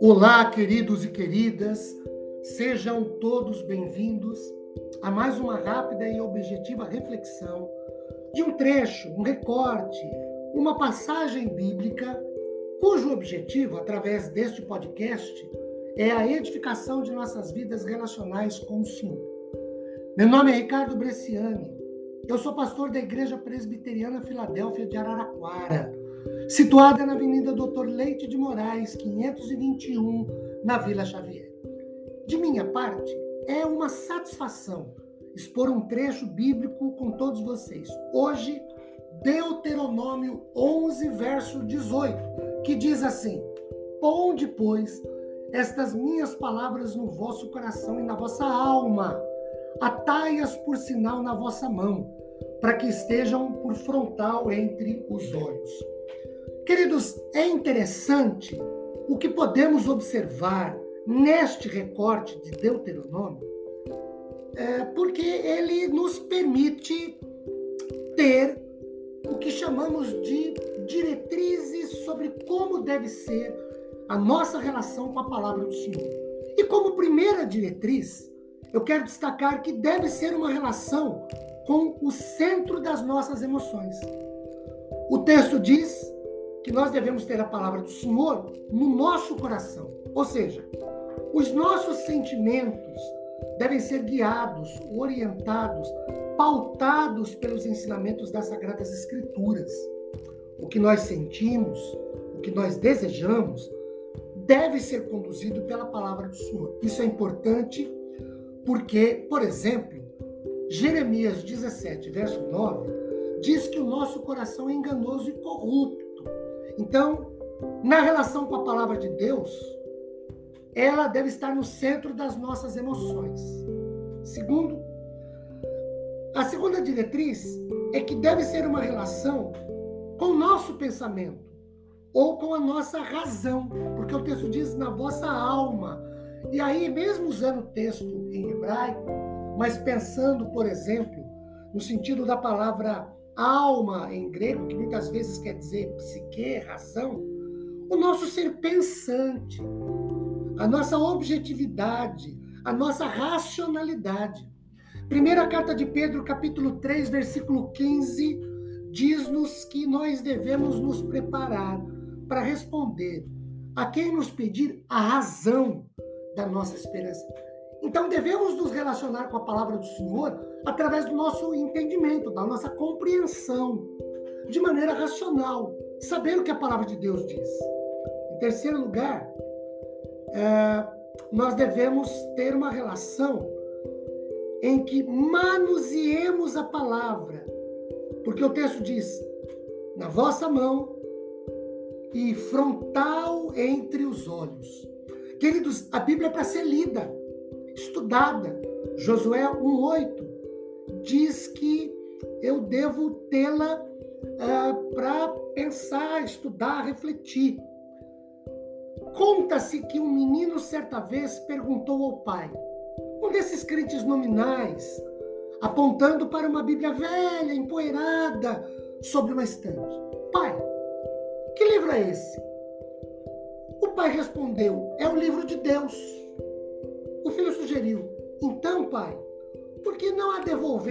Olá, queridos e queridas, sejam todos bem-vindos a mais uma rápida e objetiva reflexão de um trecho, um recorte, uma passagem bíblica cujo objetivo, através deste podcast, é a edificação de nossas vidas relacionais com o Senhor. Meu nome é Ricardo Bresciani, eu sou pastor da Igreja Presbiteriana Filadélfia de Araraquara situada na Avenida Doutor Leite de Moraes, 521, na Vila Xavier. De minha parte, é uma satisfação expor um trecho bíblico com todos vocês. Hoje, Deuteronômio 11, verso 18, que diz assim: Ponde, pois, estas minhas palavras no vosso coração e na vossa alma, atai-as por sinal na vossa mão, para que estejam por frontal entre os olhos. Queridos, é interessante o que podemos observar neste recorte de Deuteronômio, é, porque ele nos permite ter o que chamamos de diretrizes sobre como deve ser a nossa relação com a palavra do Senhor. E como primeira diretriz, eu quero destacar que deve ser uma relação com o centro das nossas emoções. O texto diz que nós devemos ter a palavra do Senhor no nosso coração. Ou seja, os nossos sentimentos devem ser guiados, orientados, pautados pelos ensinamentos das Sagradas Escrituras. O que nós sentimos, o que nós desejamos, deve ser conduzido pela palavra do Senhor. Isso é importante porque, por exemplo, Jeremias 17, verso 9, diz que o nosso coração é enganoso e corrupto. Então, na relação com a palavra de Deus, ela deve estar no centro das nossas emoções. Segundo, a segunda diretriz é que deve ser uma relação com o nosso pensamento ou com a nossa razão, porque o texto diz na vossa alma. E aí, mesmo usando o texto em hebraico, mas pensando, por exemplo, no sentido da palavra alma em grego, que muitas vezes quer dizer psique, razão, o nosso ser pensante, a nossa objetividade, a nossa racionalidade. Primeira carta de Pedro, capítulo 3, versículo 15, diz-nos que nós devemos nos preparar para responder a quem nos pedir a razão da nossa esperança. Então devemos nos relacionar com a palavra do Senhor através do nosso entendimento, da nossa compreensão, de maneira racional, saber o que a palavra de Deus diz. Em terceiro lugar, é, nós devemos ter uma relação em que manuseemos a palavra, porque o texto diz: na vossa mão e frontal entre os olhos. Queridos, a Bíblia é para ser lida estudada. Josué 1,8 diz que eu devo tê-la uh, para pensar, estudar, refletir. Conta-se que um menino certa vez perguntou ao pai, um desses crentes nominais, apontando para uma Bíblia velha, empoeirada, sobre uma estante: Pai, que livro é esse? O pai respondeu: É o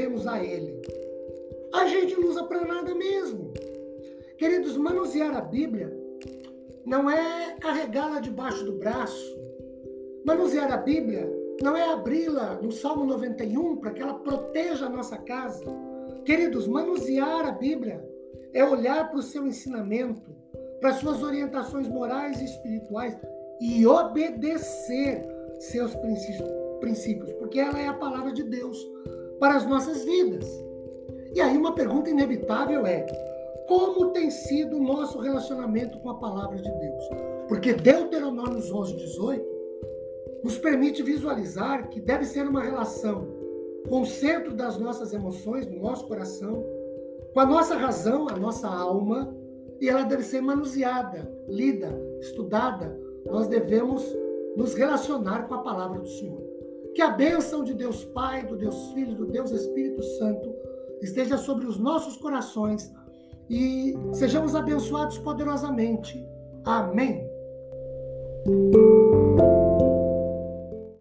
devolvemos a ele? A gente não usa para nada mesmo. Queridos, manusear a Bíblia não é carregá-la debaixo do braço. Manusear a Bíblia não é abri-la no Salmo 91 para que ela proteja a nossa casa. Queridos, manusear a Bíblia é olhar para o seu ensinamento, para as suas orientações morais e espirituais e obedecer seus princípios, porque ela é a palavra de Deus para as nossas vidas. E aí uma pergunta inevitável é: como tem sido o nosso relacionamento com a palavra de Deus? Porque Deuteronômio 11, 18 nos permite visualizar que deve ser uma relação com o centro das nossas emoções, do nosso coração, com a nossa razão, a nossa alma, e ela deve ser manuseada, lida, estudada. Nós devemos nos relacionar com a palavra do Senhor. Que a bênção de Deus Pai, do Deus Filho, do Deus Espírito Santo esteja sobre os nossos corações e sejamos abençoados poderosamente. Amém.